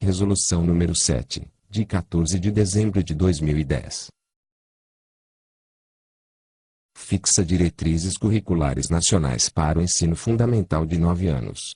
Resolução número 7, de 14 de dezembro de 2010. Fixa diretrizes curriculares nacionais para o ensino fundamental de 9 anos.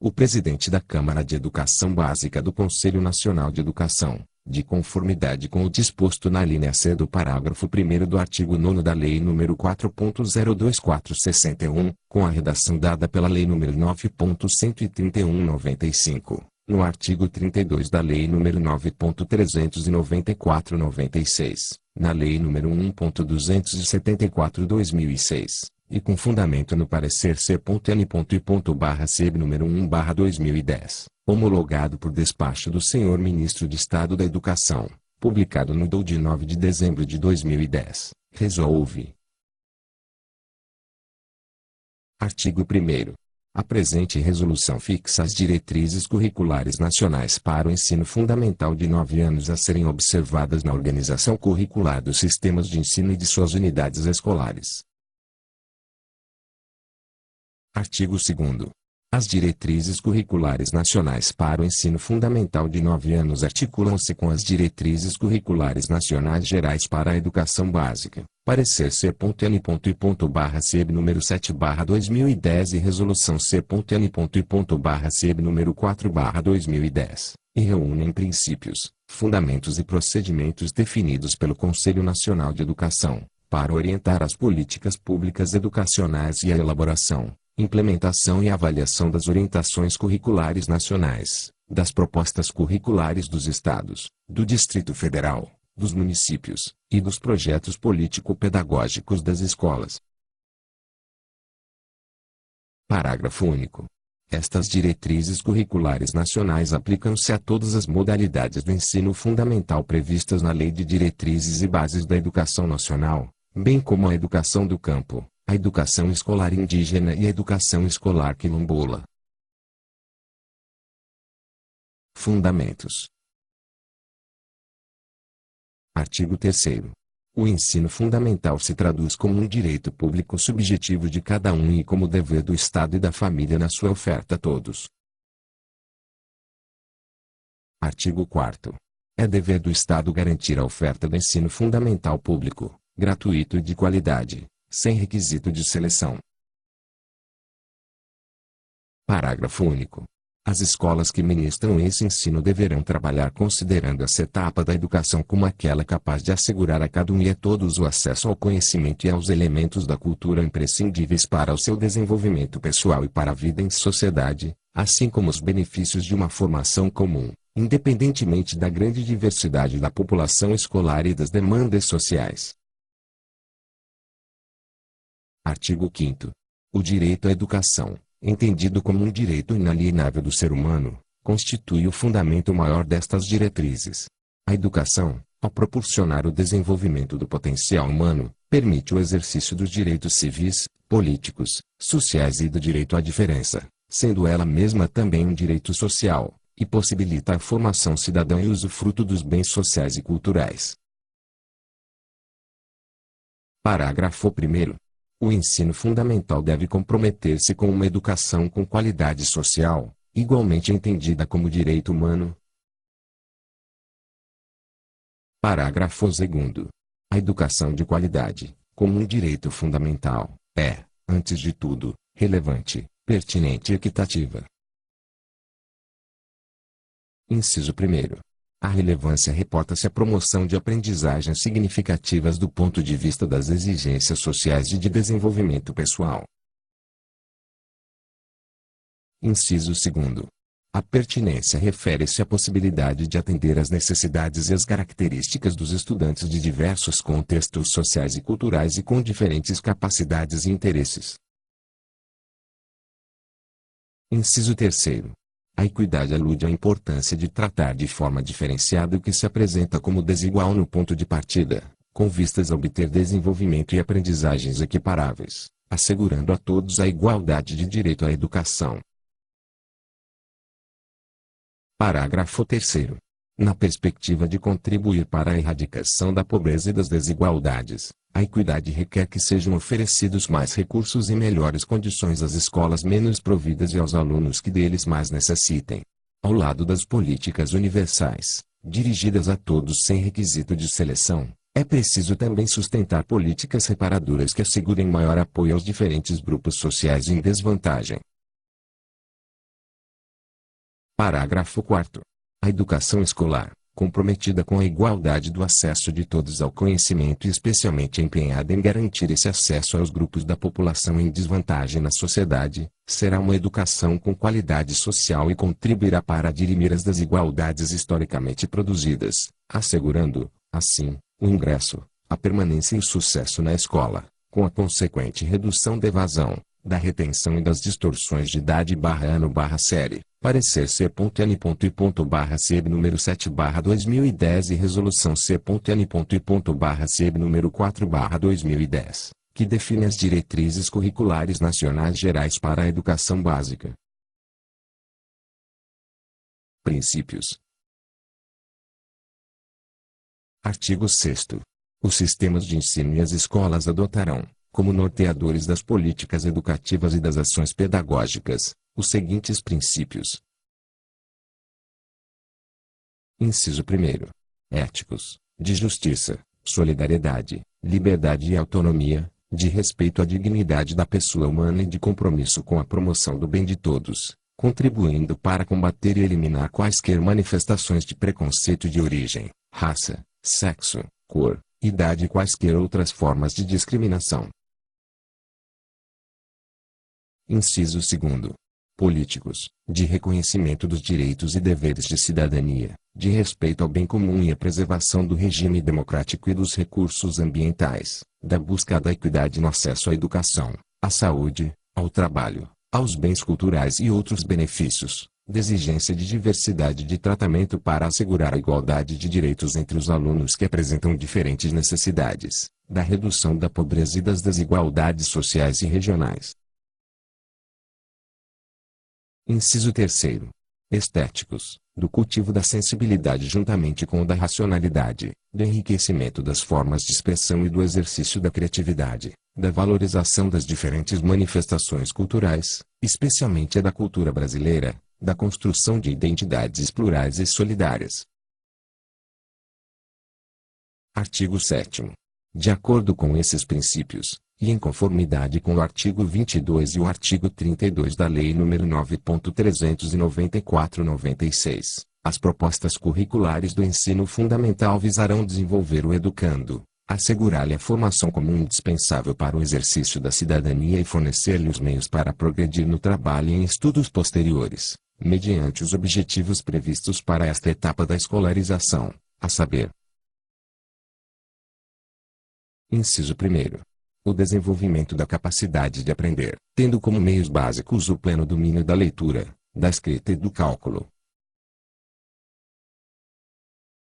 O presidente da Câmara de Educação Básica do Conselho Nacional de Educação, de conformidade com o disposto na linha C do parágrafo 1 do artigo 9 da Lei nº 4.02461, com a redação dada pela Lei nº 9.131/95, no artigo 32 da Lei nº 9.394/96, na Lei nº 1.274/2006 e com fundamento no parecer C.N.I.C número 1 2010, homologado por despacho do Senhor Ministro de Estado da Educação, publicado no DOU de 9 de dezembro de 2010, resolve. Artigo 1 a presente resolução fixa as diretrizes curriculares nacionais para o ensino fundamental de nove anos a serem observadas na organização curricular dos sistemas de ensino e de suas unidades escolares. Artigo 2 as diretrizes curriculares nacionais para o ensino fundamental de 9 anos articulam-se com as diretrizes curriculares nacionais gerais para a educação básica. Parecer C.N.I.C número 7 2010 e Resolução C.N.I.C número 4 2010, e reúnem princípios, fundamentos e procedimentos definidos pelo Conselho Nacional de Educação, para orientar as políticas públicas educacionais e a elaboração, implementação e avaliação das orientações curriculares nacionais, das propostas curriculares dos estados, do Distrito Federal, dos municípios, e dos projetos político-pedagógicos das escolas. Parágrafo único. Estas diretrizes curriculares nacionais aplicam-se a todas as modalidades do ensino fundamental previstas na Lei de Diretrizes e Bases da Educação Nacional, bem como a educação do campo, a educação escolar indígena e a educação escolar quilombola. Fundamentos. Artigo 3 O ensino fundamental se traduz como um direito público subjetivo de cada um e como dever do Estado e da família na sua oferta a todos. Artigo 4 É dever do Estado garantir a oferta do ensino fundamental público, gratuito e de qualidade, sem requisito de seleção. Parágrafo único. As escolas que ministram esse ensino deverão trabalhar considerando essa etapa da educação como aquela capaz de assegurar a cada um e a todos o acesso ao conhecimento e aos elementos da cultura imprescindíveis para o seu desenvolvimento pessoal e para a vida em sociedade, assim como os benefícios de uma formação comum, independentemente da grande diversidade da população escolar e das demandas sociais. Artigo 5 O direito à educação, entendido como um direito inalienável do ser humano, constitui o fundamento maior destas diretrizes. A educação, ao proporcionar o desenvolvimento do potencial humano, permite o exercício dos direitos civis, políticos, sociais e do direito à diferença, sendo ela mesma também um direito social, e possibilita a formação cidadã e usufruto dos bens sociais e culturais. Parágrafo 1 o ensino fundamental deve comprometer-se com uma educação com qualidade social, igualmente entendida como direito humano. Parágrafo 2. A educação de qualidade, como um direito fundamental, é, antes de tudo, relevante, pertinente e equitativa. Inciso 1. A relevância reporta-se à promoção de aprendizagens significativas do ponto de vista das exigências sociais e de desenvolvimento pessoal. Inciso 2. A pertinência refere-se à possibilidade de atender às necessidades e às características dos estudantes de diversos contextos sociais e culturais e com diferentes capacidades e interesses. Inciso 3. A equidade alude à importância de tratar de forma diferenciada o que se apresenta como desigual no ponto de partida, com vistas a obter desenvolvimento e aprendizagens equiparáveis, assegurando a todos a igualdade de direito à educação. Parágrafo 3. Na perspectiva de contribuir para a erradicação da pobreza e das desigualdades, A equidade requer que sejam oferecidos mais recursos e melhores condições às escolas menos providas e aos alunos que deles mais necessitem. Ao lado das políticas universais, dirigidas a todos sem requisito de seleção, é preciso também sustentar políticas reparadoras que assegurem maior apoio aos diferentes grupos sociais em desvantagem. Parágrafo 4. A educação escolar, comprometida com a igualdade do acesso de todos ao conhecimento e especialmente empenhada em garantir esse acesso aos grupos da população em desvantagem na sociedade, será uma educação com qualidade social e contribuirá para dirimir as desigualdades historicamente produzidas, assegurando, assim, o ingresso, a permanência e o sucesso na escola, com a consequente redução da evasão, da retenção e das distorções de idade barra ano barra série. Parecer C.N. ponto barra CEB número 7 barra 2010 e Resolução C.N. e barra CEB número 4 barra 2010, que define as diretrizes curriculares nacionais gerais para a educação básica. Princípios Artigo 6 Os sistemas de ensino e as escolas adotarão, como norteadores das políticas educativas e das ações pedagógicas, os seguintes princípios. Inciso 1. Éticos, de justiça, solidariedade, liberdade e autonomia, de respeito à dignidade da pessoa humana e de compromisso com a promoção do bem de todos, contribuindo para combater e eliminar quaisquer manifestações de preconceito de origem, raça, sexo, cor, idade e quaisquer outras formas de discriminação. Inciso 2 políticos, de reconhecimento dos direitos e deveres de cidadania, de respeito ao bem comum e à preservação do regime democrático e dos recursos ambientais, da busca da equidade no acesso à educação, à saúde, ao trabalho, aos bens culturais e outros benefícios, da exigência de diversidade de tratamento para assegurar a igualdade de direitos entre os alunos que apresentam diferentes necessidades, da redução da pobreza e das desigualdades sociais e regionais, Inciso 3. Estéticos, do cultivo da sensibilidade juntamente com o da racionalidade, do enriquecimento das formas de expressão e do exercício da criatividade, da valorização das diferentes manifestações culturais, especialmente a da cultura brasileira, da construção de identidades plurais e solidárias. Artigo 7. De acordo com esses princípios, e em conformidade com o artigo 22 e o artigo 32 da Lei nº 9.394/96. As propostas curriculares do ensino fundamental visarão desenvolver o educando, assegurar-lhe a formação como indispensável para o exercício da cidadania e fornecer-lhe os meios para progredir no trabalho e em estudos posteriores, mediante os objetivos previstos para esta etapa da escolarização, a saber, Inciso 1 o desenvolvimento da capacidade de aprender, tendo como meios básicos o pleno domínio da leitura, da escrita e do cálculo.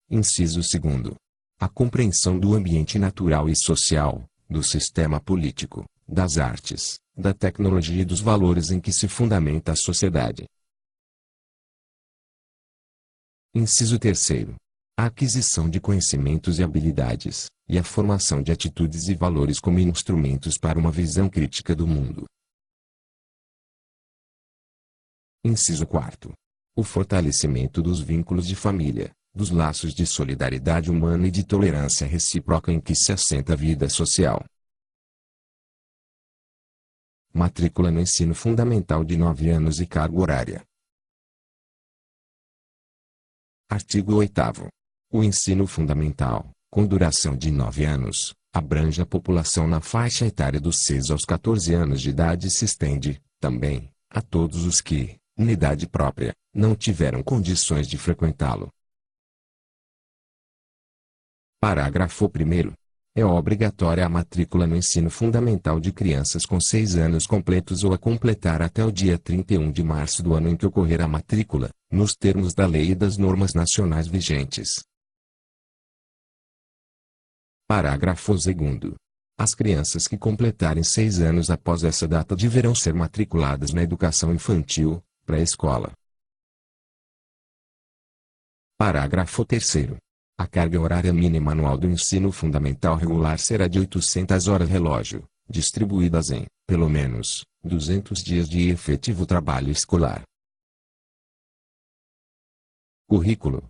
Inciso 2. A compreensão do ambiente natural e social, do sistema político, das artes, da tecnologia e dos valores em que se fundamenta a sociedade. Inciso 3 a aquisição de conhecimentos e habilidades, e a formação de atitudes e valores como instrumentos para uma visão crítica do mundo. Inciso 4. O fortalecimento dos vínculos de família, dos laços de solidariedade humana e de tolerância recíproca em que se assenta a vida social. Matrícula no ensino fundamental de 9 anos e carga horária. Artigo 8 o ensino fundamental, com duração de 9 anos, abrange a população na faixa etária dos 6 aos 14 anos de idade e se estende, também, a todos os que, na idade própria, não tiveram condições de frequentá-lo. Parágrafo 1. É obrigatória a matrícula no ensino fundamental de crianças com 6 anos completos ou a completar até o dia 31 de março do ano em que ocorrer a matrícula, nos termos da lei e das normas nacionais vigentes. Parágrafo 2. As crianças que completarem seis anos após essa data deverão ser matriculadas na educação infantil, pré-escola. Parágrafo 3. A carga horária mínima anual do ensino fundamental regular será de 800 horas relógio, distribuídas em, pelo menos, 200 dias de efetivo trabalho escolar. Currículo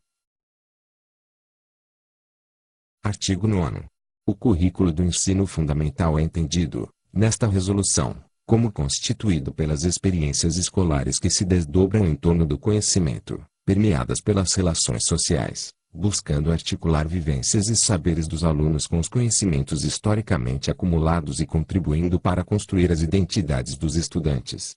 Artigo 9. O currículo do ensino fundamental é entendido, nesta resolução, como constituído pelas experiências escolares que se desdobram em torno do conhecimento, permeadas pelas relações sociais, buscando articular vivências e saberes dos alunos com os conhecimentos historicamente acumulados e contribuindo para construir as identidades dos estudantes.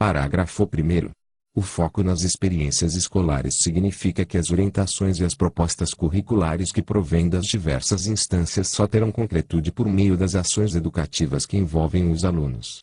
Parágrafo 1. O foco nas experiências escolares significa que as orientações e as propostas curriculares que provêm das diversas instâncias só terão concretude por meio das ações educativas que envolvem os alunos.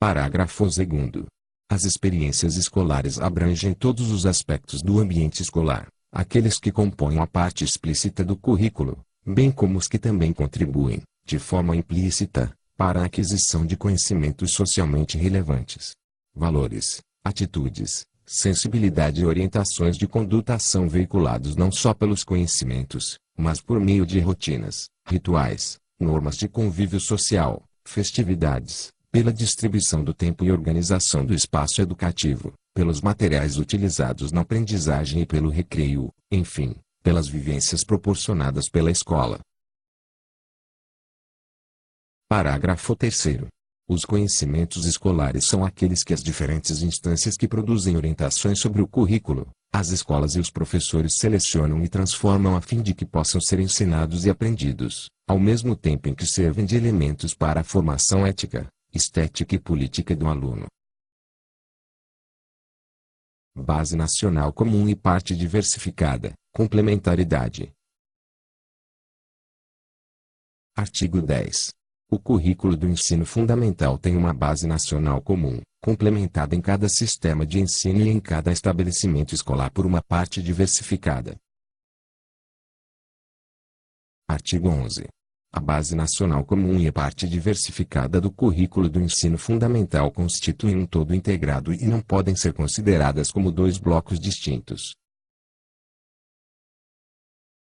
Parágrafo 2. As experiências escolares abrangem todos os aspectos do ambiente escolar, aqueles que compõem a parte explícita do currículo, bem como os que também contribuem, de forma implícita, para a aquisição de conhecimentos socialmente relevantes. Valores, atitudes, sensibilidade e orientações de conduta são veiculados não só pelos conhecimentos, mas por meio de rotinas, rituais, normas de convívio social, festividades, pela distribuição do tempo e organização do espaço educativo, pelos materiais utilizados na aprendizagem e pelo recreio, enfim, pelas vivências proporcionadas pela escola. Parágrafo 3. Os conhecimentos escolares são aqueles que as diferentes instâncias que produzem orientações sobre o currículo, as escolas e os professores selecionam e transformam a fim de que possam ser ensinados e aprendidos, ao mesmo tempo em que servem de elementos para a formação ética, estética e política do aluno. Base Nacional Comum e Parte Diversificada, Complementaridade. Artigo 10. O currículo do ensino fundamental tem uma base nacional comum, complementada em cada sistema de ensino e em cada estabelecimento escolar por uma parte diversificada. Artigo 11. A base nacional comum e a parte diversificada do currículo do ensino fundamental constituem um todo integrado e não podem ser consideradas como dois blocos distintos.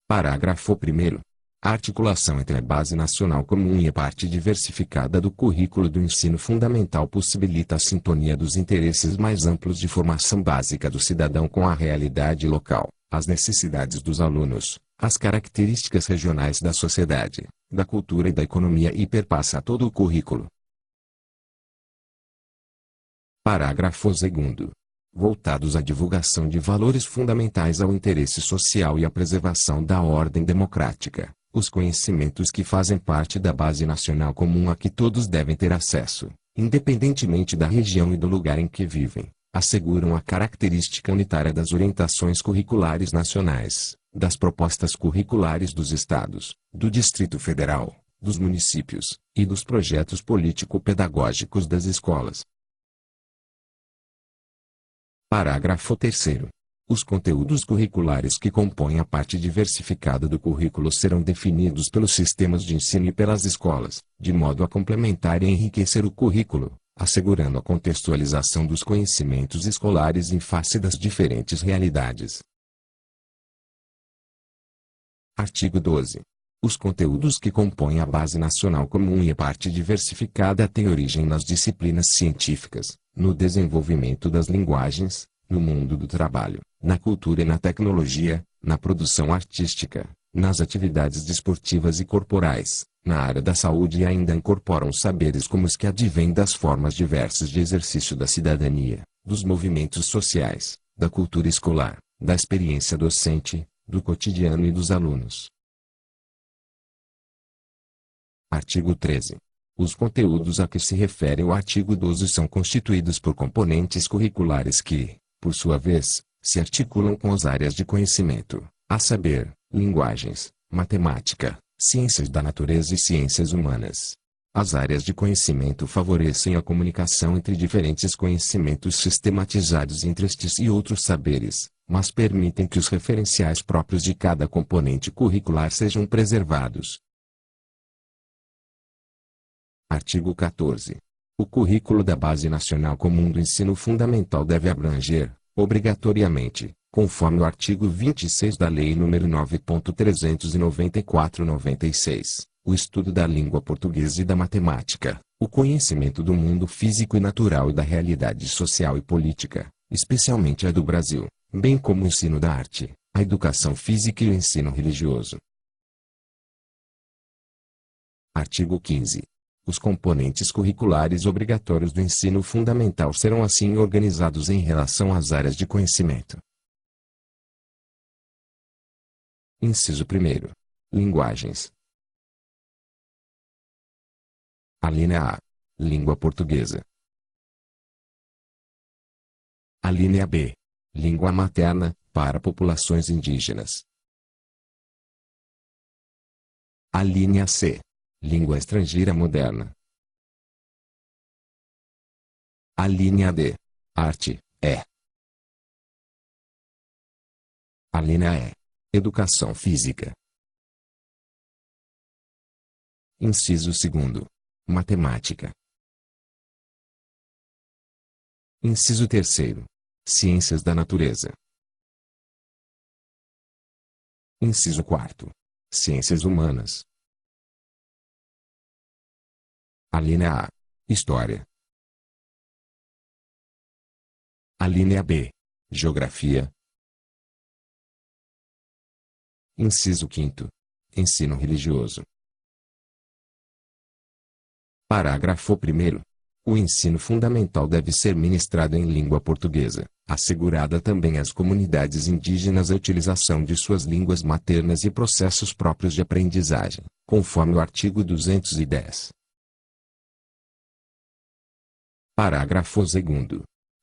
Parágrafo 1. A articulação entre a base nacional comum e a parte diversificada do currículo do ensino fundamental possibilita a sintonia dos interesses mais amplos de formação básica do cidadão com a realidade local, as necessidades dos alunos, as características regionais da sociedade, da cultura e da economia e perpassa todo o currículo. Parágrafo 2 voltados à divulgação de valores fundamentais ao interesse social e à preservação da ordem democrática, os conhecimentos que fazem parte da base nacional comum a que todos devem ter acesso, independentemente da região e do lugar em que vivem, asseguram a característica unitária das orientações curriculares nacionais, das propostas curriculares dos estados, do Distrito Federal, dos municípios e dos projetos político-pedagógicos das escolas. Parágrafo 3 os conteúdos curriculares que compõem a parte diversificada do currículo serão definidos pelos sistemas de ensino e pelas escolas, de modo a complementar e enriquecer o currículo, assegurando a contextualização dos conhecimentos escolares em face das diferentes realidades. Artigo 12. Os conteúdos que compõem a base nacional comum e a parte diversificada têm origem nas disciplinas científicas, no desenvolvimento das linguagens, no mundo do trabalho, na cultura e na tecnologia, na produção artística, nas atividades desportivas e corporais, na área da saúde e ainda incorporam saberes como os que advêm das formas diversas de exercício da cidadania, dos movimentos sociais, da cultura escolar, da experiência docente, do cotidiano e dos alunos. Artigo 13. Os conteúdos a que se refere o artigo 12 são constituídos por componentes curriculares que, por sua vez, se articulam com as áreas de conhecimento, a saber, linguagens, matemática, ciências da natureza e ciências humanas. As áreas de conhecimento favorecem a comunicação entre diferentes conhecimentos sistematizados entre estes e outros saberes, mas permitem que os referenciais próprios de cada componente curricular sejam preservados. Artigo 14. O currículo da Base Nacional Comum do Ensino Fundamental deve abranger, obrigatoriamente, conforme o artigo 26 da Lei nº 9.394/96, o estudo da língua portuguesa e da matemática, o conhecimento do mundo físico e natural e da realidade social e política, especialmente a do Brasil, bem como o ensino da arte, a educação física e o ensino religioso. Artigo 15. Os componentes curriculares obrigatórios do ensino fundamental serão assim organizados em relação às áreas de conhecimento, Inciso 1. Linguagens. A linha A. Língua portuguesa. A linha B. Língua materna, para populações indígenas. A linha C. Língua estrangeira moderna. A linha D. Arte, é. A linha E. Educação física. Inciso 2. Matemática. Inciso 3. Ciências da natureza. Inciso 4. Ciências humanas. A linha A. História. A linha B. Geografia, Inciso 5. Ensino religioso. Parágrafo 1. O ensino fundamental deve ser ministrado em língua portuguesa, assegurada também às comunidades indígenas a utilização de suas línguas maternas e processos próprios de aprendizagem, conforme o artigo 210. Parágrafo 2.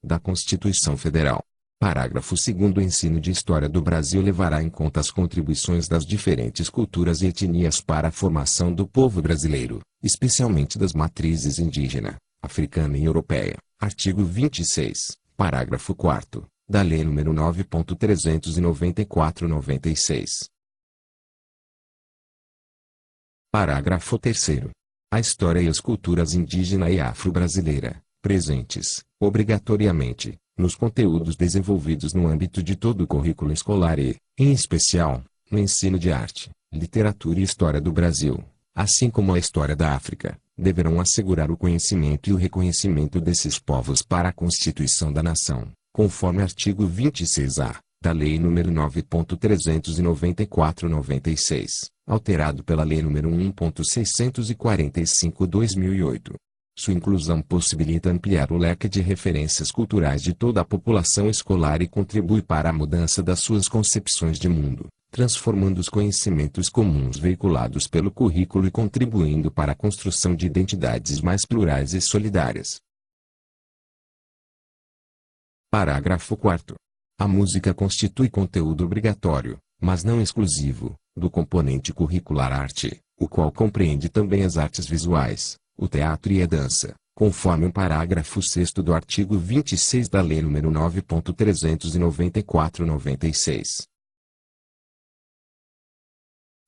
Da Constituição Federal. Parágrafo 2 O ensino de História do Brasil levará em conta as contribuições das diferentes culturas e etnias para a formação do povo brasileiro, especialmente das matrizes indígena, africana e europeia. Artigo 26, parágrafo 4 da Lei nº 9.394-96. Parágrafo 3 A história e as culturas indígena e afro-brasileira, presentes, obrigatoriamente, nos conteúdos desenvolvidos no âmbito de todo o currículo escolar e, em especial, no ensino de arte, literatura e história do Brasil, assim como a história da África, deverão assegurar o conhecimento e o reconhecimento desses povos para a constituição da nação, conforme artigo 26-A da Lei nº 9.394/96, alterado pela Lei nº 1.645/2008. Sua inclusão possibilita ampliar o leque de referências culturais de toda a população escolar e contribui para a mudança das suas concepções de mundo, transformando os conhecimentos comuns veiculados pelo currículo e contribuindo para a construção de identidades mais plurais e solidárias. Parágrafo 4. A música constitui conteúdo obrigatório, mas não exclusivo, do componente curricular arte, o qual compreende também as artes visuais, o teatro e a dança, conforme o parágrafo 6 do artigo 26 da Lei nº 9.394/96.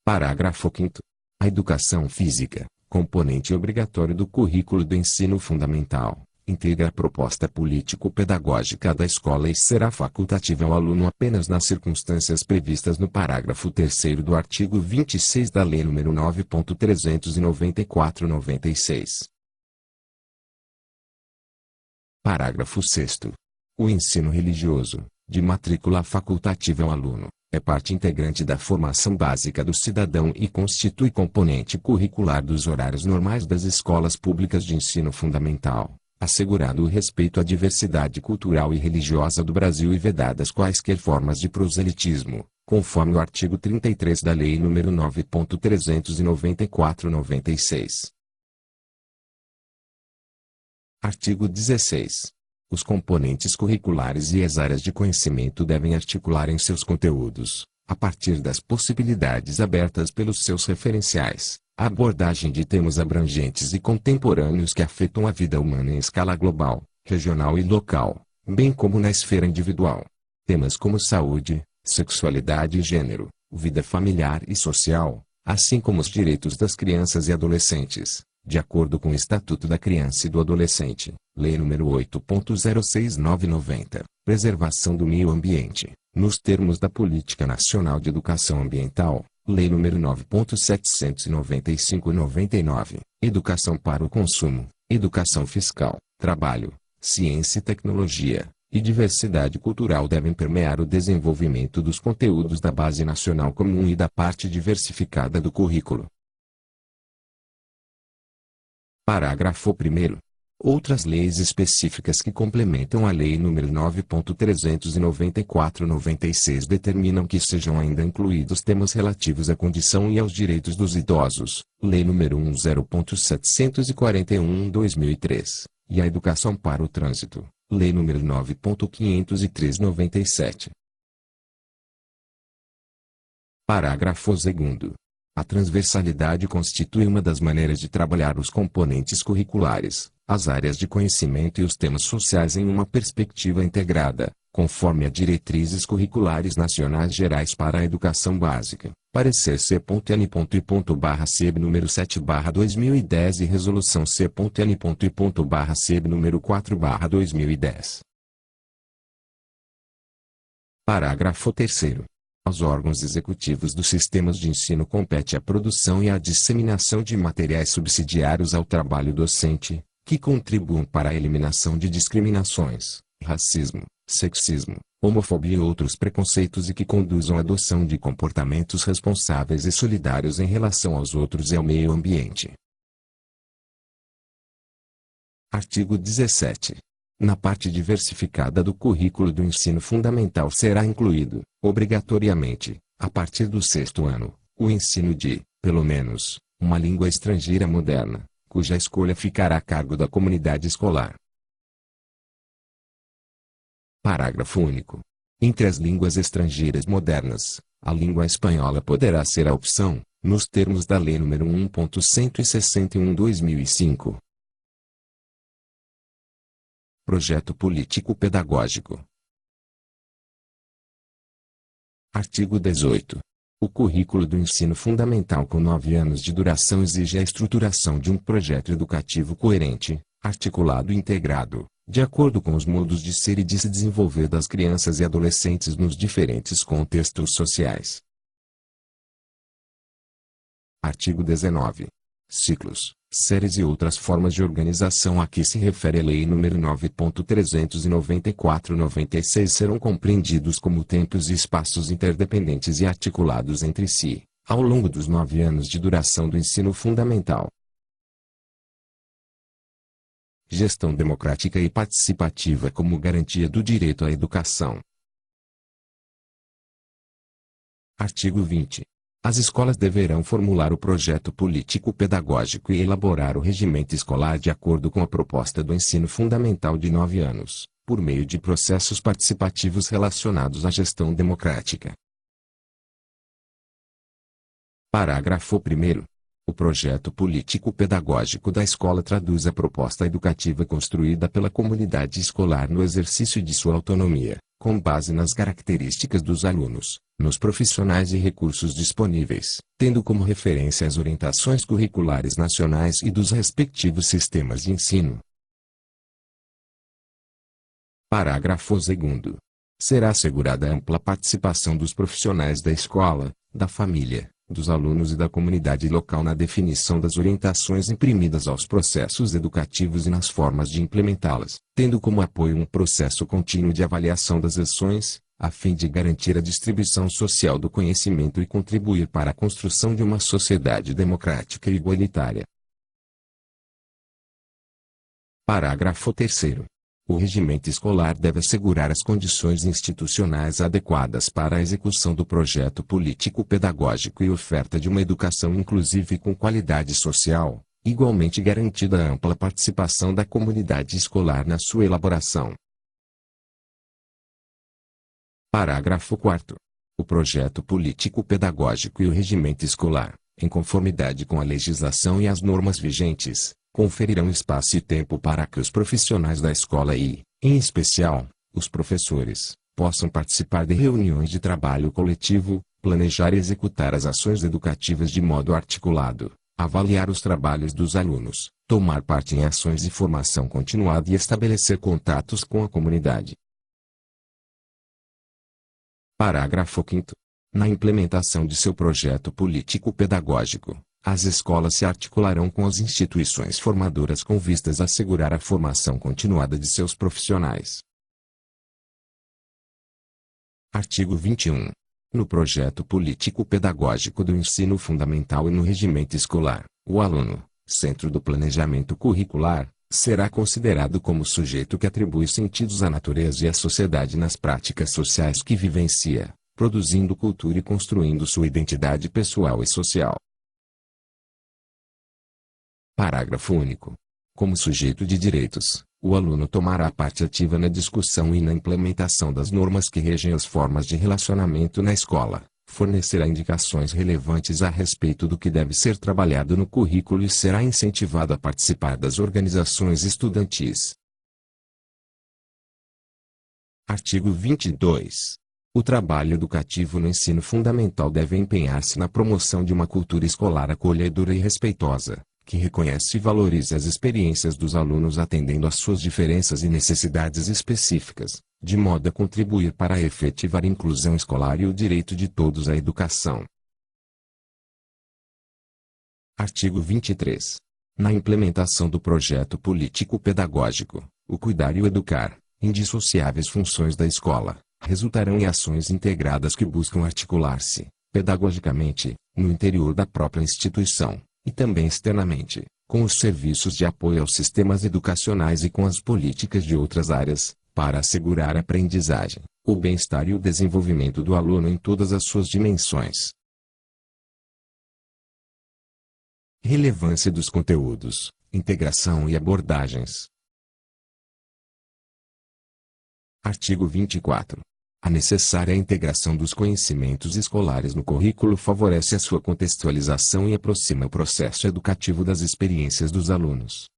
Parágrafo 5 A educação física, componente obrigatório do currículo do ensino fundamental, integra a proposta político-pedagógica da escola e será facultativa ao aluno apenas nas circunstâncias previstas no parágrafo 3 do artigo 26 da Lei nº 9.394/96. Parágrafo 6 O ensino religioso, de matrícula facultativa ao aluno, é parte integrante da formação básica do cidadão e constitui componente curricular dos horários normais das escolas públicas de ensino fundamental assegurado o respeito à diversidade cultural e religiosa do Brasil e vedadas quaisquer formas de proselitismo, conforme o artigo 33 da Lei nº 9.394/96. Artigo 16. Os componentes curriculares e as áreas de conhecimento devem articular em seus conteúdos, a partir das possibilidades abertas pelos seus referenciais, a abordagem de temas abrangentes e contemporâneos que afetam a vida humana em escala global, regional e local, bem como na esfera individual. Temas como saúde, sexualidade e gênero, vida familiar e social, assim como os direitos das crianças e adolescentes, de acordo com o Estatuto da Criança e do Adolescente, Lei nº 8.06990, Preservação do Meio Ambiente, nos termos da Política Nacional de Educação Ambiental, Lei nº 9.795-99, Educação para o Consumo, Educação Fiscal, Trabalho, Ciência e Tecnologia, e diversidade cultural devem permear o desenvolvimento dos conteúdos da Base Nacional Comum e da parte diversificada do currículo. Parágrafo 1. Outras leis específicas que complementam a Lei nº 9.394/96 determinam que sejam ainda incluídos temas relativos à condição e aos direitos dos idosos, Lei nº 10.741/2003, e à educação para o trânsito, Lei nº 9.503/97. Parágrafo 2 a transversalidade constitui uma das maneiras de trabalhar os componentes curriculares, as áreas de conhecimento e os temas sociais em uma perspectiva integrada, conforme a diretrizes curriculares nacionais gerais para a educação básica. Parecer C.N.I.C.B número 7 2010 e Resolução C.N.I.C.B número 4 2010. Parágrafo 3 aos órgãos executivos dos sistemas de ensino compete a produção e a disseminação de materiais subsidiários ao trabalho docente, que contribuam para a eliminação de discriminações, racismo, sexismo, homofobia e outros preconceitos e que conduzam à adoção de comportamentos responsáveis e solidários em relação aos outros e ao meio ambiente. Artigo 17. Na parte diversificada do currículo do ensino fundamental será incluído, obrigatoriamente, a partir do sexto ano, o ensino de, pelo menos, uma língua estrangeira moderna, cuja escolha ficará a cargo da comunidade escolar. Parágrafo único. Entre as línguas estrangeiras modernas, a língua espanhola poderá ser a opção, nos termos da Lei nº 1.161/2005. Projeto Político Pedagógico. Artigo 18. O currículo do ensino fundamental com nove anos de duração exige a estruturação de um projeto educativo coerente, articulado e integrado, de acordo com os modos de ser e de se desenvolver das crianças e adolescentes nos diferentes contextos sociais. Artigo 19 ciclos, séries e outras formas de organização a que se refere a Lei nº 9.394/96 serão compreendidos como tempos e espaços interdependentes e articulados entre si, ao longo dos nove anos de duração do ensino fundamental. Gestão democrática e participativa como garantia do direito à educação. Artigo 20. As escolas deverão formular o projeto político-pedagógico e elaborar o regimento escolar de acordo com a proposta do ensino fundamental de nove anos, por meio de processos participativos relacionados à gestão democrática. Parágrafo 1. O projeto político-pedagógico da escola traduz a proposta educativa construída pela comunidade escolar no exercício de sua autonomia, com base nas características dos alunos, nos profissionais e recursos disponíveis, tendo como referência as orientações curriculares nacionais e dos respectivos sistemas de ensino. Parágrafo 2. Será assegurada ampla participação dos profissionais da escola, da família, dos alunos e da comunidade local na definição das orientações imprimidas aos processos educativos e nas formas de implementá-las, tendo como apoio um processo contínuo de avaliação das ações, a fim de garantir a distribuição social do conhecimento e contribuir para a construção de uma sociedade democrática e igualitária. Parágrafo 3. O regimento escolar deve assegurar as condições institucionais adequadas para a execução do projeto político-pedagógico e oferta de uma educação inclusiva e com qualidade social, igualmente garantida a ampla participação da comunidade escolar na sua elaboração. Parágrafo 4. O projeto político-pedagógico e o regimento escolar, em conformidade com a legislação e as normas vigentes, conferirão espaço e tempo para que os profissionais da escola e, em especial, os professores, possam participar de reuniões de trabalho coletivo, planejar e executar as ações educativas de modo articulado, avaliar os trabalhos dos alunos, tomar parte em ações de formação continuada e estabelecer contatos com a comunidade. Parágrafo 5 Na implementação de seu projeto político-pedagógico, as escolas se articularão com as instituições formadoras com vistas a assegurar a formação continuada de seus profissionais. Artigo 21. No projeto político-pedagógico do ensino fundamental e no regimento escolar, o aluno, centro do planejamento curricular, será considerado como sujeito que atribui sentidos à natureza e à sociedade nas práticas sociais que vivencia, produzindo cultura e construindo sua identidade pessoal e social. Parágrafo único. Como sujeito de direitos, o aluno tomará parte ativa na discussão e na implementação das normas que regem as formas de relacionamento na escola, fornecerá indicações relevantes a respeito do que deve ser trabalhado no currículo e será incentivado a participar das organizações estudantis. Artigo 22. O trabalho educativo no ensino fundamental deve empenhar-se na promoção de uma cultura escolar acolhedora e respeitosa, que reconhece e valoriza as experiências dos alunos atendendo às suas diferenças e necessidades específicas, de modo a contribuir para efetivar a inclusão escolar e o direito de todos à educação. Artigo 23. Na implementação do projeto político-pedagógico, o cuidar e o educar, indissociáveis funções da escola, resultarão em ações integradas que buscam articular-se, pedagogicamente, no interior da própria instituição, e também externamente, com os serviços de apoio aos sistemas educacionais e com as políticas de outras áreas, para assegurar a aprendizagem, o bem-estar e o desenvolvimento do aluno em todas as suas dimensões. Relevância dos conteúdos, integração e abordagens. Artigo 24. A necessária integração dos conhecimentos escolares no currículo favorece a sua contextualização e aproxima o processo educativo das experiências dos alunos.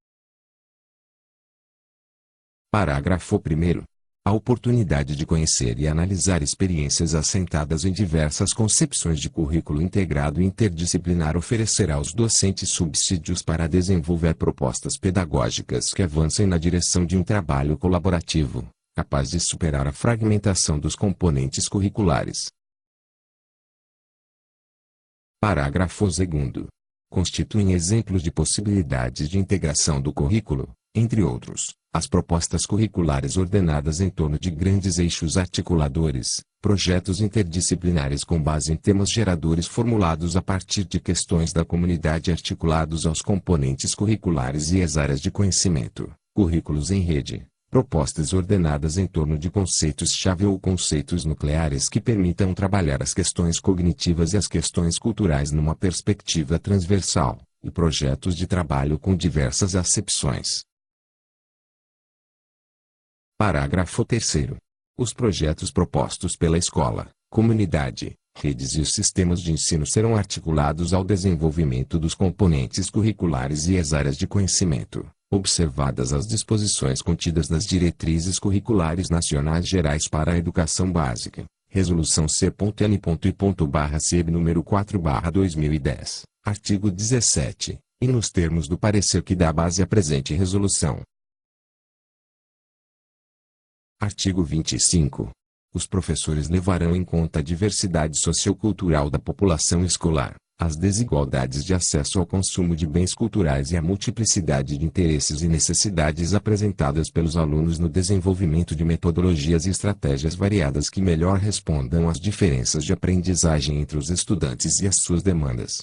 Parágrafo 1. A oportunidade de conhecer e analisar experiências assentadas em diversas concepções de currículo integrado e interdisciplinar oferecerá aos docentes subsídios para desenvolver propostas pedagógicas que avancem na direção de um trabalho colaborativo capaz de superar a fragmentação dos componentes curriculares. Parágrafo 2. Constituem exemplos de possibilidades de integração do currículo, entre outros, as propostas curriculares ordenadas em torno de grandes eixos articuladores, projetos interdisciplinares com base em temas geradores formulados a partir de questões da comunidade articulados aos componentes curriculares e às áreas de conhecimento, currículos em rede, propostas ordenadas em torno de conceitos-chave ou conceitos nucleares que permitam trabalhar as questões cognitivas e as questões culturais numa perspectiva transversal, e projetos de trabalho com diversas acepções. Parágrafo 3. Os projetos propostos pela escola, comunidade, redes e os sistemas de ensino serão articulados ao desenvolvimento dos componentes curriculares e as áreas de conhecimento observadas as disposições contidas nas Diretrizes Curriculares Nacionais Gerais para a Educação Básica, Resolução C.N.I.C. número 4/2010, artigo 17, e nos termos do parecer que dá base à presente resolução. Artigo 25. Os professores levarão em conta a diversidade sociocultural da população escolar, as desigualdades de acesso ao consumo de bens culturais e a multiplicidade de interesses e necessidades apresentadas pelos alunos no desenvolvimento de metodologias e estratégias variadas que melhor respondam às diferenças de aprendizagem entre os estudantes e às suas demandas.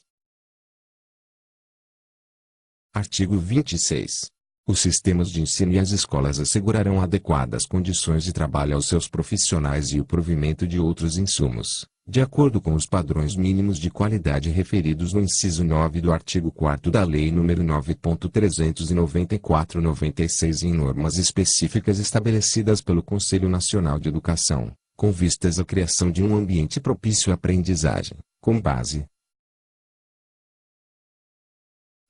Artigo 26. Os sistemas de ensino e as escolas assegurarão adequadas condições de trabalho aos seus profissionais e o provimento de outros insumos, de acordo com os padrões mínimos de qualidade referidos no inciso 9 do artigo 4 da Lei nº 9.394/96 e em normas específicas estabelecidas pelo Conselho Nacional de Educação, com vistas à criação de um ambiente propício à aprendizagem, com base.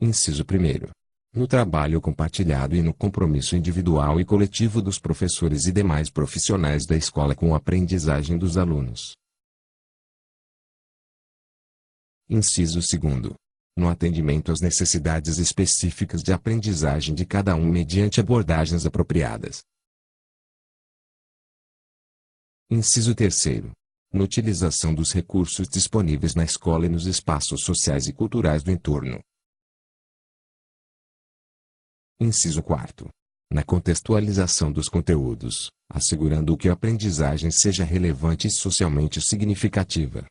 Inciso 1 no trabalho compartilhado e no compromisso individual e coletivo dos professores e demais profissionais da escola com a aprendizagem dos alunos. Inciso 2. no atendimento às necessidades específicas de aprendizagem de cada um mediante abordagens apropriadas. Inciso 3 na utilização dos recursos disponíveis na escola e nos espaços sociais e culturais do entorno. Inciso 4. Na contextualização dos conteúdos, assegurando que a aprendizagem seja relevante e socialmente significativa.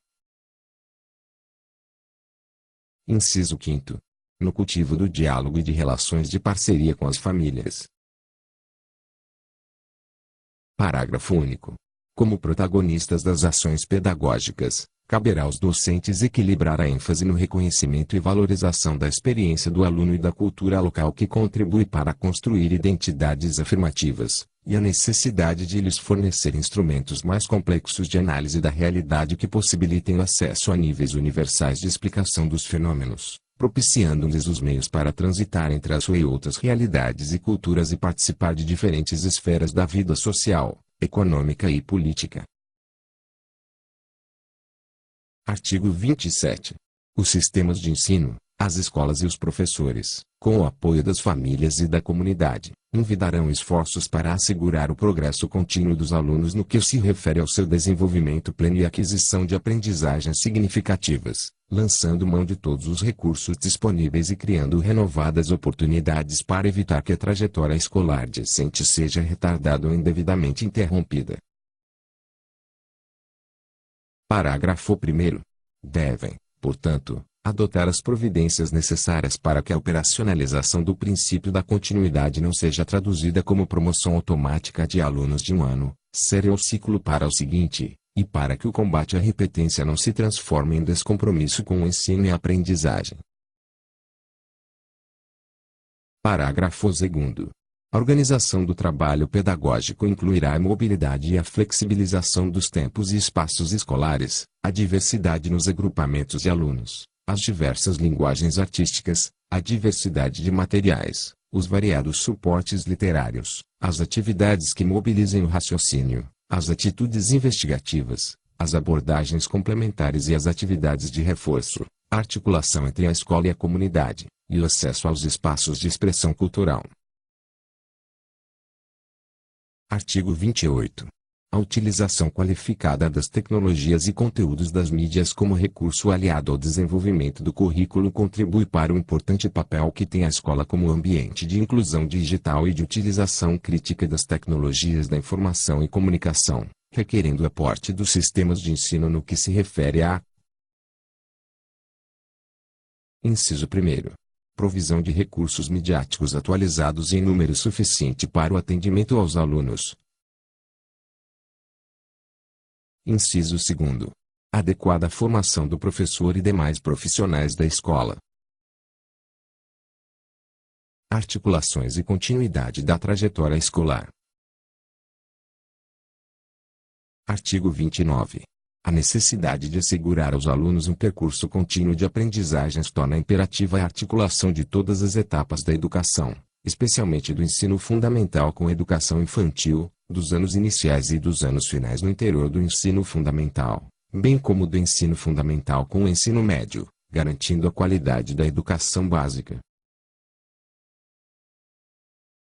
Inciso 5. No cultivo do diálogo e de relações de parceria com as famílias. Parágrafo único. Como protagonistas das ações pedagógicas, caberá aos docentes equilibrar a ênfase no reconhecimento e valorização da experiência do aluno e da cultura local que contribui para construir identidades afirmativas, e a necessidade de lhes fornecer instrumentos mais complexos de análise da realidade que possibilitem o acesso a níveis universais de explicação dos fenômenos, propiciando-lhes os meios para transitar entre a sua e outras realidades e culturas e participar de diferentes esferas da vida social, econômica e política. Artigo 27. Os sistemas de ensino, as escolas e os professores, com o apoio das famílias e da comunidade, envidarão esforços para assegurar o progresso contínuo dos alunos no que se refere ao seu desenvolvimento pleno e aquisição de aprendizagens significativas, lançando mão de todos os recursos disponíveis e criando renovadas oportunidades para evitar que a trajetória escolar decente seja retardada ou indevidamente interrompida. Parágrafo 1. Devem, portanto, adotar as providências necessárias para que a operacionalização do princípio da continuidade não seja traduzida como promoção automática de alunos de um ano, série ou ciclo para o seguinte, e para que o combate à repetência não se transforme em descompromisso com o ensino e a aprendizagem. Parágrafo 2 a organização do trabalho pedagógico incluirá a mobilidade e a flexibilização dos tempos e espaços escolares, a diversidade nos agrupamentos de alunos, as diversas linguagens artísticas, a diversidade de materiais, os variados suportes literários, as atividades que mobilizem o raciocínio, as atitudes investigativas, as abordagens complementares e as atividades de reforço, a articulação entre a escola e a comunidade, e o acesso aos espaços de expressão cultural. Artigo 28 a utilização qualificada das tecnologias e conteúdos das mídias como recurso aliado ao desenvolvimento do currículo contribui para o importante papel que tem a escola como ambiente de inclusão digital e de utilização crítica das tecnologias da informação e comunicação, requerendo o aporte dos sistemas de ensino no que se refere a Inciso 1 provisão de recursos midiáticos atualizados em número suficiente para o atendimento aos alunos, Inciso 2. Adequada formação do professor e demais profissionais da escola. Articulações e continuidade da trajetória escolar. Artigo 29. A necessidade de assegurar aos alunos um percurso contínuo de aprendizagens torna imperativa a articulação de todas as etapas da educação, especialmente do ensino fundamental com a educação infantil, dos anos iniciais e dos anos finais no interior do ensino fundamental, bem como do ensino fundamental com o ensino médio, garantindo a qualidade da educação básica.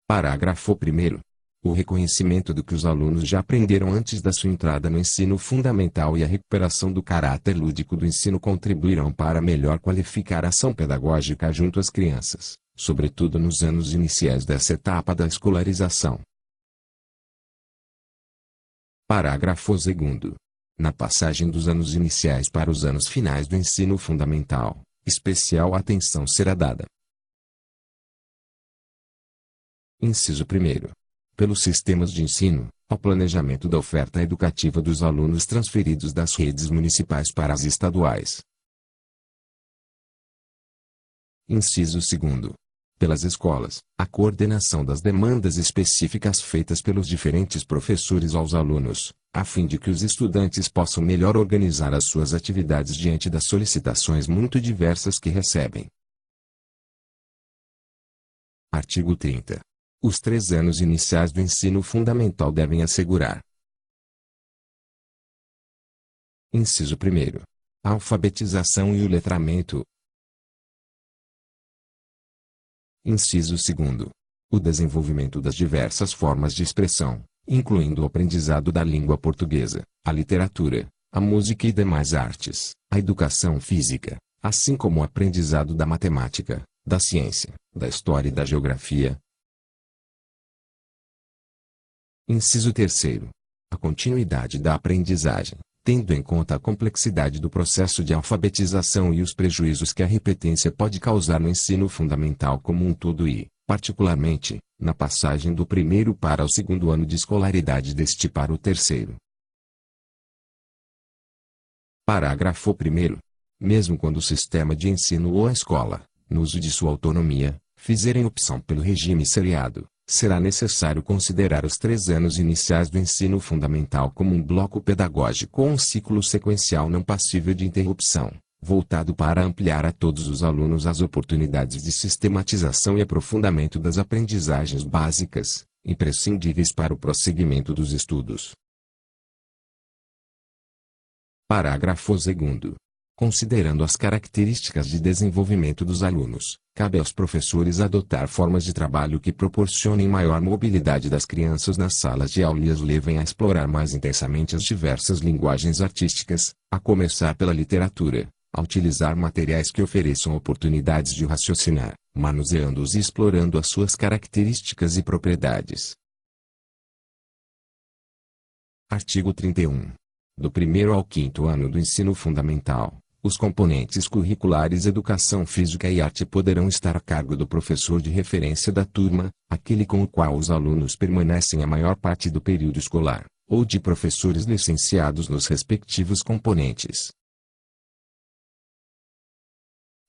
Parágrafo 1. O reconhecimento do que os alunos já aprenderam antes da sua entrada no ensino fundamental e a recuperação do caráter lúdico do ensino contribuirão para melhor qualificar a ação pedagógica junto às crianças, sobretudo nos anos iniciais dessa etapa da escolarização. Parágrafo 2. Na passagem dos anos iniciais para os anos finais do ensino fundamental, especial atenção será dada. Inciso 1. Pelos sistemas de ensino, ao planejamento da oferta educativa dos alunos transferidos das redes municipais para as estaduais. Inciso 2 pelas escolas, a coordenação das demandas específicas feitas pelos diferentes professores aos alunos, a fim de que os estudantes possam melhor organizar as suas atividades diante das solicitações muito diversas que recebem. Artigo 30. Os três anos iniciais do ensino fundamental devem assegurar. Inciso 1. A alfabetização e o letramento, Inciso 2. O desenvolvimento das diversas formas de expressão, incluindo o aprendizado da língua portuguesa, a literatura, a música e demais artes, a educação física, assim como o aprendizado da matemática, da ciência, da história e da geografia. Inciso 3. A continuidade da aprendizagem, tendo em conta a complexidade do processo de alfabetização e os prejuízos que a repetência pode causar no ensino fundamental como um todo e, particularmente, na passagem do primeiro para o segundo ano de escolaridade deste para o terceiro. Parágrafo 1. Mesmo quando o sistema de ensino ou a escola, no uso de sua autonomia, fizerem opção pelo regime seriado, será necessário considerar os três anos iniciais do ensino fundamental como um bloco pedagógico ou um ciclo sequencial não passível de interrupção, voltado para ampliar a todos os alunos as oportunidades de sistematização e aprofundamento das aprendizagens básicas, imprescindíveis para o prosseguimento dos estudos. Parágrafo 2. Considerando as características de desenvolvimento dos alunos, cabe aos professores adotar formas de trabalho que proporcionem maior mobilidade das crianças nas salas de aula e as levem a explorar mais intensamente as diversas linguagens artísticas, a começar pela literatura, a utilizar materiais que ofereçam oportunidades de raciocinar, manuseando-os e explorando as suas características e propriedades. Artigo 31. Do primeiro ao quinto ano do ensino fundamental, os componentes curriculares Educação Física e Arte poderão estar a cargo do professor de referência da turma, aquele com o qual os alunos permanecem a maior parte do período escolar, ou de professores licenciados nos respectivos componentes.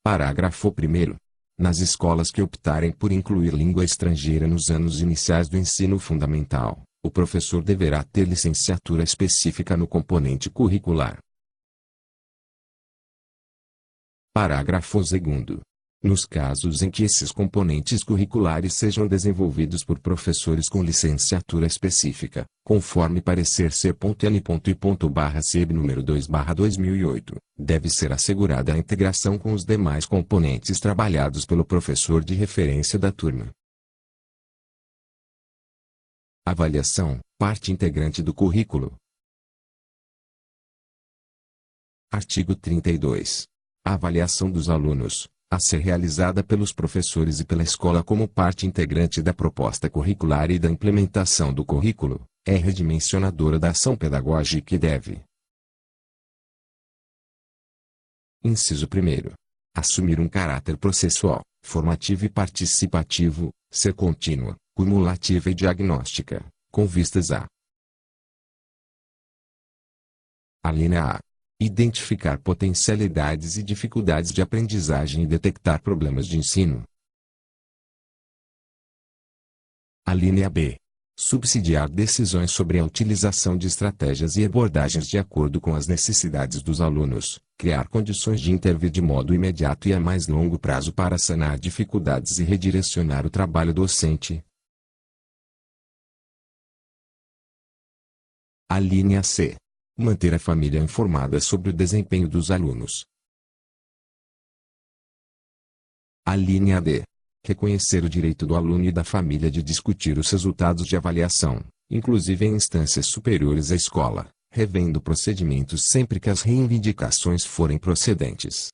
Parágrafo 1. Nas escolas que optarem por incluir língua estrangeira nos anos iniciais do ensino fundamental, o professor deverá ter licenciatura específica no componente curricular. Parágrafo 2. Nos casos em que esses componentes curriculares sejam desenvolvidos por professores com licenciatura específica, conforme parecer C.N.I.C.B número 2 2008, deve ser assegurada a integração com os demais componentes trabalhados pelo professor de referência da turma. Avaliação, parte integrante do currículo. Artigo 32. A avaliação dos alunos, a ser realizada pelos professores e pela escola como parte integrante da proposta curricular e da implementação do currículo, é redimensionadora da ação pedagógica e deve. Inciso 1. Assumir um caráter processual, formativo e participativo, ser contínua, cumulativa e diagnóstica, com vistas a. A linha A identificar potencialidades e dificuldades de aprendizagem e detectar problemas de ensino. A linha B. Subsidiar decisões sobre a utilização de estratégias e abordagens de acordo com as necessidades dos alunos, criar condições de intervir de modo imediato e a mais longo prazo para sanar dificuldades e redirecionar o trabalho docente. A linha C Manter a família informada sobre o desempenho dos alunos. A linha D. Reconhecer o direito do aluno e da família de discutir os resultados de avaliação, inclusive em instâncias superiores à escola, revendo procedimentos sempre que as reivindicações forem procedentes.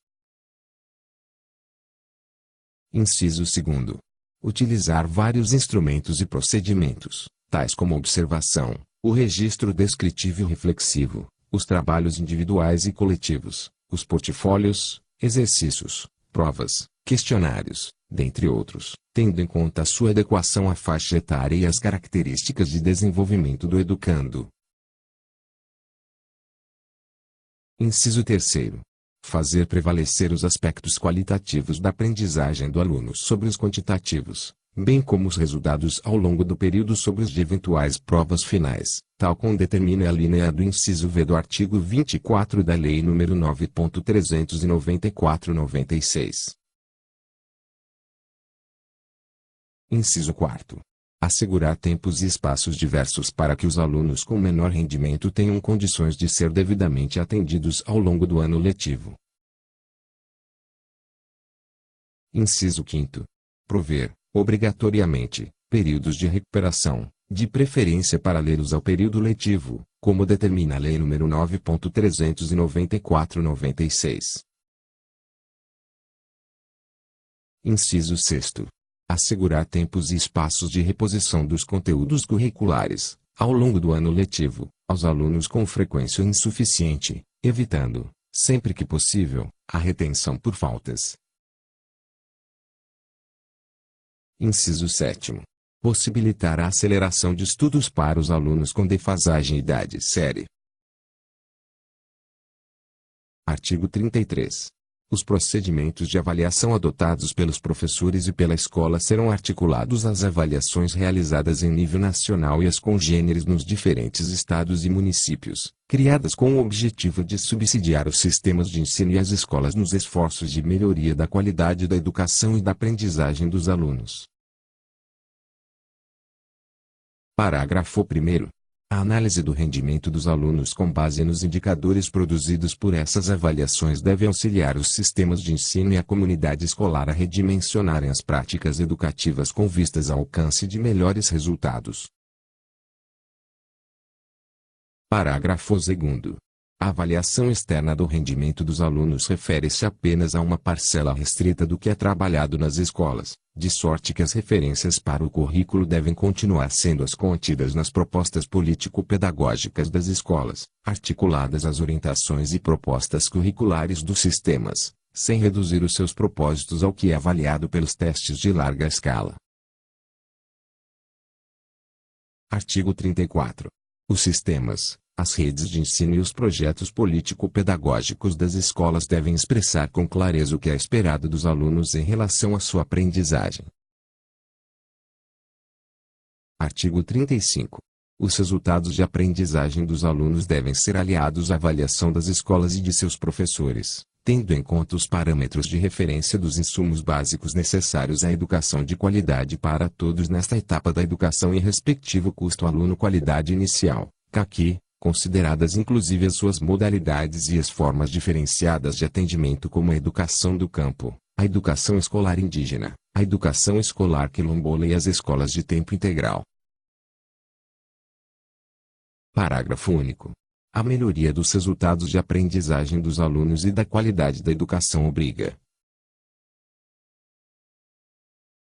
Inciso 2. Utilizar vários instrumentos e procedimentos, tais como observação, o registro descritivo e reflexivo, os trabalhos individuais e coletivos, os portfólios, exercícios, provas, questionários, dentre outros, tendo em conta a sua adequação à faixa etária e as características de desenvolvimento do educando. Inciso 3. Fazer prevalecer os aspectos qualitativos da aprendizagem do aluno sobre os quantitativos, bem como os resultados ao longo do período sobre de eventuais provas finais, tal como determina a linha do inciso V do artigo 24 da Lei nº 9.394-96. Inciso 4. Assegurar tempos e espaços diversos para que os alunos com menor rendimento tenham condições de ser devidamente atendidos ao longo do ano letivo. Inciso 5 Prover, obrigatoriamente, períodos de recuperação, de preferência paralelos ao período letivo, como determina a Lei nº 9.394/96. Inciso 6 assegurar tempos e espaços de reposição dos conteúdos curriculares, ao longo do ano letivo, aos alunos com frequência insuficiente, evitando, sempre que possível, a retenção por faltas. Inciso 7. Possibilitar a aceleração de estudos para os alunos com defasagem idade série. Artigo 33. Os procedimentos de avaliação adotados pelos professores e pela escola serão articulados às avaliações realizadas em nível nacional e as congêneres nos diferentes estados e municípios, criadas com o objetivo de subsidiar os sistemas de ensino e as escolas nos esforços de melhoria da qualidade da educação e da aprendizagem dos alunos. Parágrafo 1. A análise do rendimento dos alunos com base nos indicadores produzidos por essas avaliações deve auxiliar os sistemas de ensino e a comunidade escolar a redimensionarem as práticas educativas com vistas ao alcance de melhores resultados. Parágrafo 2. A avaliação externa do rendimento dos alunos refere-se apenas a uma parcela restrita do que é trabalhado nas escolas, de sorte que as referências para o currículo devem continuar sendo as contidas nas propostas político-pedagógicas das escolas, articuladas às orientações e propostas curriculares dos sistemas, sem reduzir os seus propósitos ao que é avaliado pelos testes de larga escala. Artigo 34. Os sistemas, as redes de ensino e os projetos político-pedagógicos das escolas devem expressar com clareza o que é esperado dos alunos em relação à sua aprendizagem. Artigo 35. Os resultados de aprendizagem dos alunos devem ser aliados à avaliação das escolas e de seus professores, tendo em conta os parâmetros de referência dos insumos básicos necessários à educação de qualidade para todos nesta etapa da educação e respectivo custo aluno qualidade inicial, CAQI, consideradas inclusive as suas modalidades e as formas diferenciadas de atendimento como a educação do campo, a educação escolar indígena, a educação escolar quilombola e as escolas de tempo integral. Parágrafo único. A melhoria dos resultados de aprendizagem dos alunos e da qualidade da educação obriga.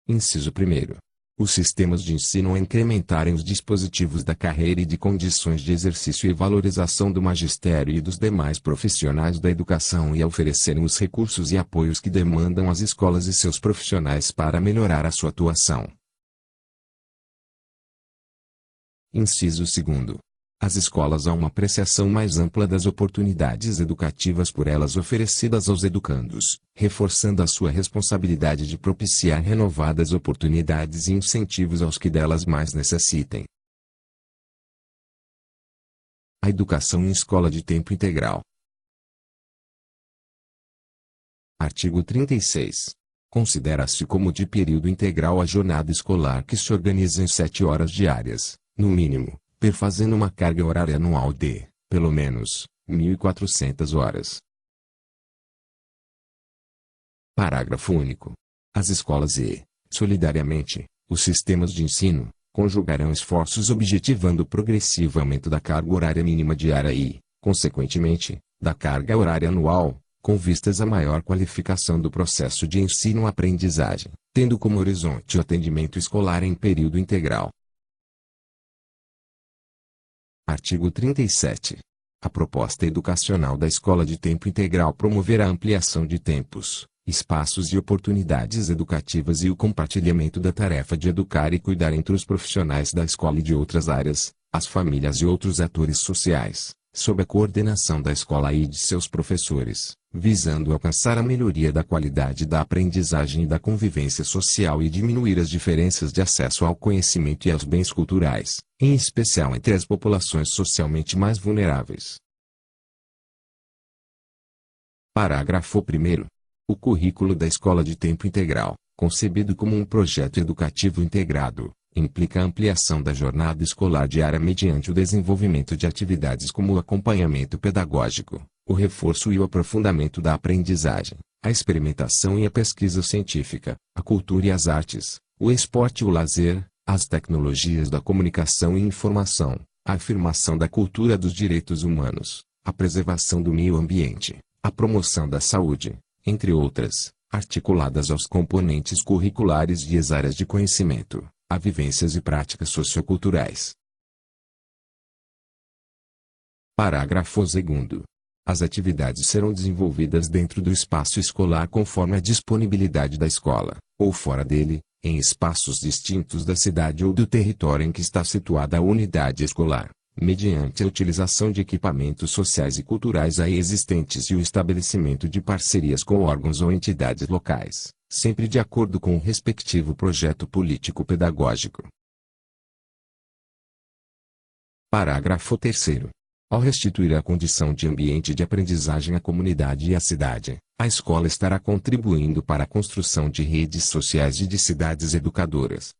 Inciso 1 os sistemas de ensino a incrementarem os dispositivos da carreira e de condições de exercício e valorização do magistério e dos demais profissionais da educação e a oferecerem os recursos e apoios que demandam as escolas e seus profissionais para melhorar a sua atuação. Inciso 2 as escolas há uma apreciação mais ampla das oportunidades educativas por elas oferecidas aos educandos, reforçando a sua responsabilidade de propiciar renovadas oportunidades e incentivos aos que delas mais necessitem. A educação em escola de tempo integral. Artigo 36. Considera-se como de período integral a jornada escolar que se organiza em sete horas diárias, no mínimo, perfazendo uma carga horária anual de, pelo menos, 1.400 horas. Parágrafo único. As escolas e, solidariamente, os sistemas de ensino, conjugarão esforços objetivando o progressivo aumento da carga horária mínima diária e, consequentemente, da carga horária anual, com vistas à maior qualificação do processo de ensino-aprendizagem, tendo como horizonte o atendimento escolar em período integral. Artigo 37. A proposta educacional da escola de tempo integral promoverá a ampliação de tempos, espaços e oportunidades educativas e o compartilhamento da tarefa de educar e cuidar entre os profissionais da escola e de outras áreas, as famílias e outros atores sociais, sob a coordenação da escola e de seus professores, visando alcançar a melhoria da qualidade da aprendizagem e da convivência social e diminuir as diferenças de acesso ao conhecimento e aos bens culturais, em especial entre as populações socialmente mais vulneráveis. Parágrafo 1. O currículo da escola de tempo integral, concebido como um projeto educativo integrado, implica a ampliação da jornada escolar diária mediante o desenvolvimento de atividades como o acompanhamento pedagógico, o reforço e o aprofundamento da aprendizagem, a experimentação e a pesquisa científica, a cultura e as artes, o esporte e o lazer, as tecnologias da comunicação e informação, a afirmação da cultura dos direitos humanos, a preservação do meio ambiente, a promoção da saúde, entre outras, articuladas aos componentes curriculares e as áreas de conhecimento, a vivências e práticas socioculturais. Parágrafo 2 As atividades serão desenvolvidas dentro do espaço escolar conforme a disponibilidade da escola, ou fora dele, em espaços distintos da cidade ou do território em que está situada a unidade escolar, mediante a utilização de equipamentos sociais e culturais aí existentes e o estabelecimento de parcerias com órgãos ou entidades locais, sempre de acordo com o respectivo projeto político-pedagógico. Parágrafo 3 ao restituir a condição de ambiente de aprendizagem à comunidade e à cidade, a escola estará contribuindo para a construção de redes sociais e de cidades educadoras.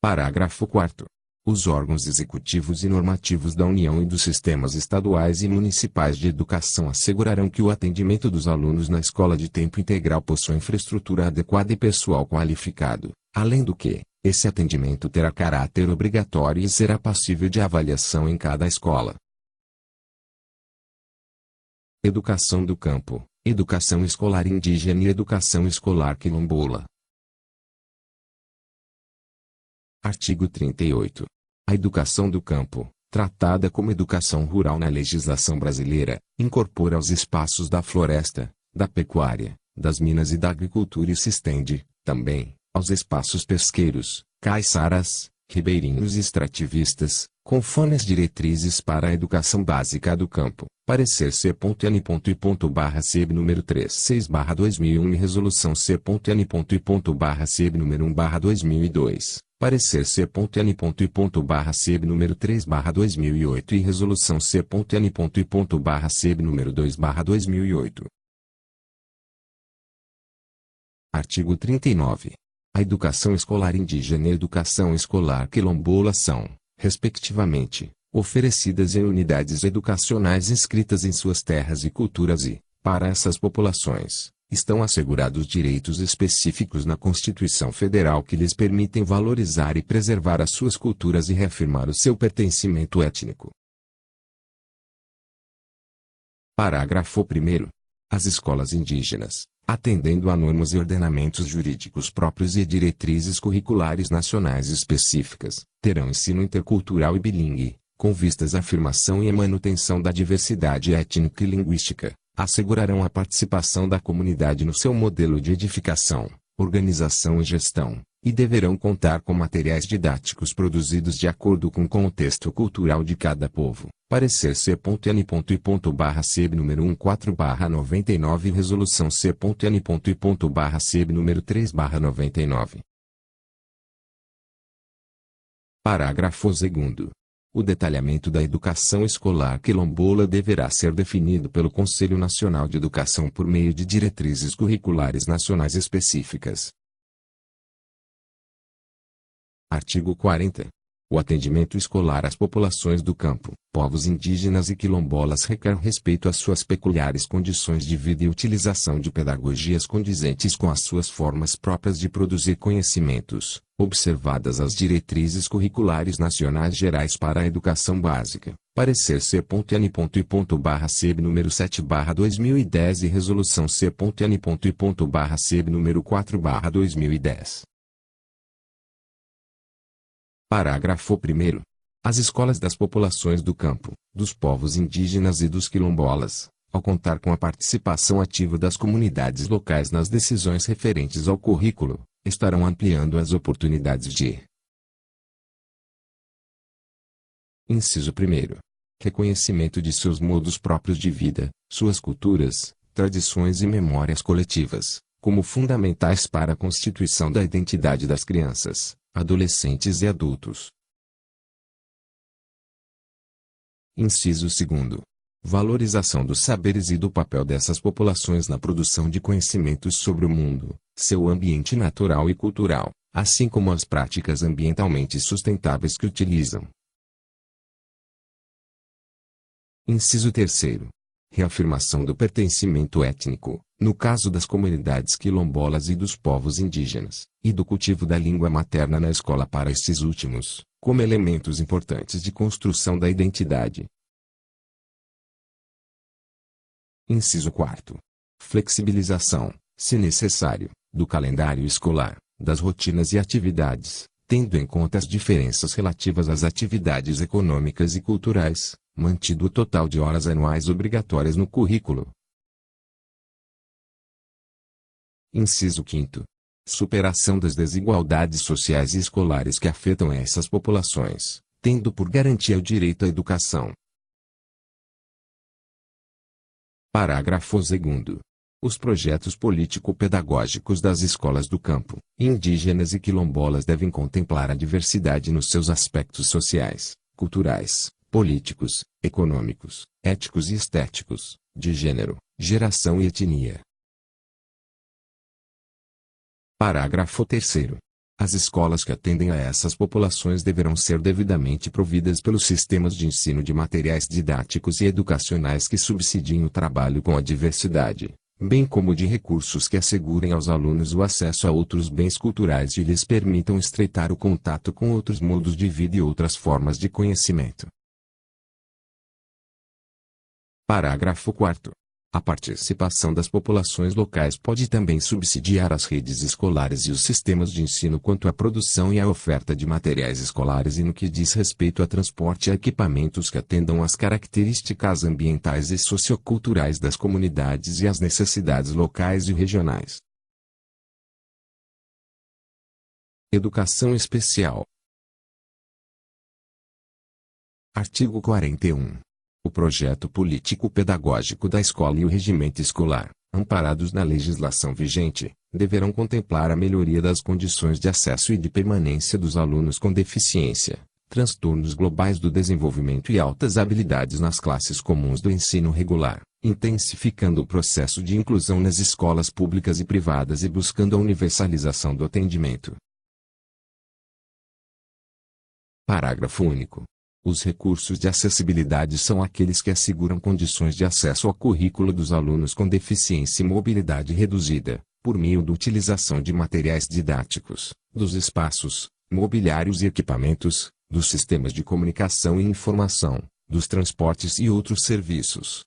Parágrafo 4. Os órgãos executivos e normativos da União e dos sistemas estaduais e municipais de educação assegurarão que o atendimento dos alunos na escola de tempo integral possua infraestrutura adequada e pessoal qualificado, além do que, esse atendimento terá caráter obrigatório e será passível de avaliação em cada escola. Educação do campo, educação escolar indígena e educação escolar quilombola. Artigo 38. A educação do campo, tratada como educação rural na legislação brasileira, incorpora os espaços da floresta, da pecuária, das minas e da agricultura e se estende, também, aos espaços pesqueiros, caiçaras, ribeirinhos e extrativistas, conforme as diretrizes para a educação básica do campo. Parecer C.N. CEB número 36 barra 2001 e Resolução C.N. CEB número 1 barra 2002. Parecer C.N. CEB número 3 barra 2008 e Resolução C.N. CEB número 2 barra 2008. Artigo 39. A educação escolar indígena e a educação escolar quilombola são, respectivamente, oferecidas em unidades educacionais inscritas em suas terras e culturas e, para essas populações, estão assegurados direitos específicos na Constituição Federal que lhes permitem valorizar e preservar as suas culturas e reafirmar o seu pertencimento étnico. Parágrafo 1. As escolas indígenas, atendendo a normas e ordenamentos jurídicos próprios e diretrizes curriculares nacionais específicas, terão ensino intercultural e bilingue, com vistas à afirmação e à manutenção da diversidade étnica e linguística, assegurarão a participação da comunidade no seu modelo de edificação, organização e gestão, e deverão contar com materiais didáticos produzidos de acordo com o contexto cultural de cada povo. Parecer C.N. barra CEB número 14 barra 99 e Resolução C.N. barra CEB número 3 barra 99. Parágrafo 2 o detalhamento da educação escolar quilombola deverá ser definido pelo Conselho Nacional de Educação por meio de diretrizes curriculares nacionais específicas. Artigo 40. O atendimento escolar às populações do campo, povos indígenas e quilombolas requer respeito às suas peculiares condições de vida e utilização de pedagogias condizentes com as suas formas próprias de produzir conhecimentos, observadas as diretrizes curriculares nacionais gerais para a educação básica. Parecer C.N. barra CEB número 7 barra 2010 e Resolução C.N. barra CEB número 4 barra 2010. Parágrafo 1. As escolas das populações do campo, dos povos indígenas e dos quilombolas, ao contar com a participação ativa das comunidades locais nas decisões referentes ao currículo, estarão ampliando as oportunidades de Inciso 1. Reconhecimento de seus modos próprios de vida, suas culturas, tradições e memórias coletivas, como fundamentais para a constituição da identidade das crianças, adolescentes e adultos. Inciso 2. Valorização dos saberes e do papel dessas populações na produção de conhecimentos sobre o mundo, seu ambiente natural e cultural, assim como as práticas ambientalmente sustentáveis que utilizam. Inciso 3. Reafirmação do pertencimento étnico, no caso das comunidades quilombolas e dos povos indígenas, e do cultivo da língua materna na escola para estes últimos, como elementos importantes de construção da identidade. Inciso 4. Flexibilização, se necessário, do calendário escolar, das rotinas e atividades, tendo em conta as diferenças relativas às atividades econômicas e culturais, mantido o total de horas anuais obrigatórias no currículo. Inciso 5. Superação das desigualdades sociais e escolares que afetam essas populações, tendo por garantia o direito à educação. Parágrafo 2. Os projetos político-pedagógicos das escolas do campo, indígenas e quilombolas devem contemplar a diversidade nos seus aspectos sociais, culturais, políticos, econômicos, éticos e estéticos, de gênero, geração e etnia. Parágrafo 3 as escolas que atendem a essas populações deverão ser devidamente providas pelos sistemas de ensino de materiais didáticos e educacionais que subsidiem o trabalho com a diversidade, bem como de recursos que assegurem aos alunos o acesso a outros bens culturais e lhes permitam estreitar o contato com outros modos de vida e outras formas de conhecimento. Parágrafo 4. A participação das populações locais pode também subsidiar as redes escolares e os sistemas de ensino quanto à produção e à oferta de materiais escolares e no que diz respeito a transporte e equipamentos que atendam às características ambientais e socioculturais das comunidades e às necessidades locais e regionais. Educação Especial Artigo 41. O projeto político-pedagógico da escola e o regimento escolar, amparados na legislação vigente, deverão contemplar a melhoria das condições de acesso e de permanência dos alunos com deficiência, transtornos globais do desenvolvimento e altas habilidades nas classes comuns do ensino regular, intensificando o processo de inclusão nas escolas públicas e privadas e buscando a universalização do atendimento. Parágrafo único. Os recursos de acessibilidade são aqueles que asseguram condições de acesso ao currículo dos alunos com deficiência e mobilidade reduzida, por meio da utilização de materiais didáticos, dos espaços, mobiliários e equipamentos, dos sistemas de comunicação e informação, dos transportes e outros serviços.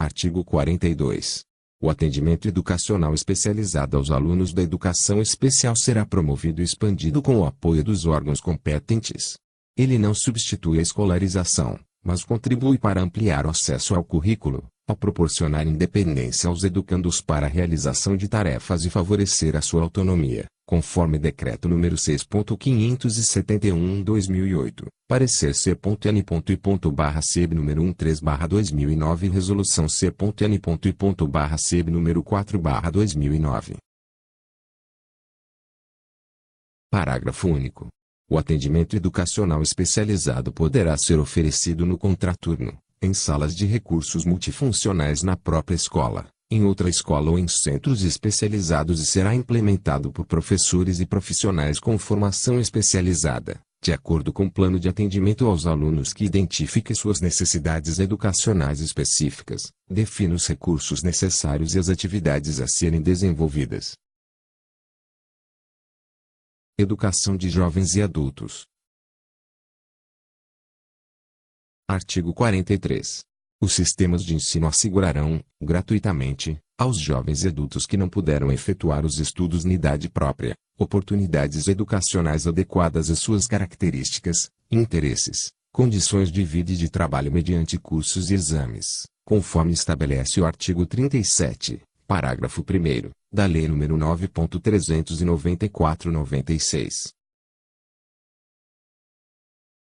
Artigo 42. O atendimento educacional especializado aos alunos da educação especial será promovido e expandido com o apoio dos órgãos competentes. Ele não substitui a escolarização, mas contribui para ampliar o acesso ao currículo, a proporcionar independência aos educandos para a realização de tarefas e favorecer a sua autonomia conforme decreto número 6.571/2008, parecer C.N.I.C número 13/2009 e resolução C.N.I.C número 4/2009. Parágrafo único. O atendimento educacional especializado poderá ser oferecido no contraturno, em salas de recursos multifuncionais na própria escola, em outra escola ou em centros especializados e será implementado por professores e profissionais com formação especializada, de acordo com o plano de atendimento aos alunos que identifique suas necessidades educacionais específicas, defina os recursos necessários e as atividades a serem desenvolvidas. Educação de jovens e adultos. Artigo 43. Os sistemas de ensino assegurarão, gratuitamente, aos jovens e adultos que não puderam efetuar os estudos na idade própria, oportunidades educacionais adequadas às suas características, interesses, condições de vida e de trabalho mediante cursos e exames, conforme estabelece o artigo 37, parágrafo 1 da Lei nº 9.394-96.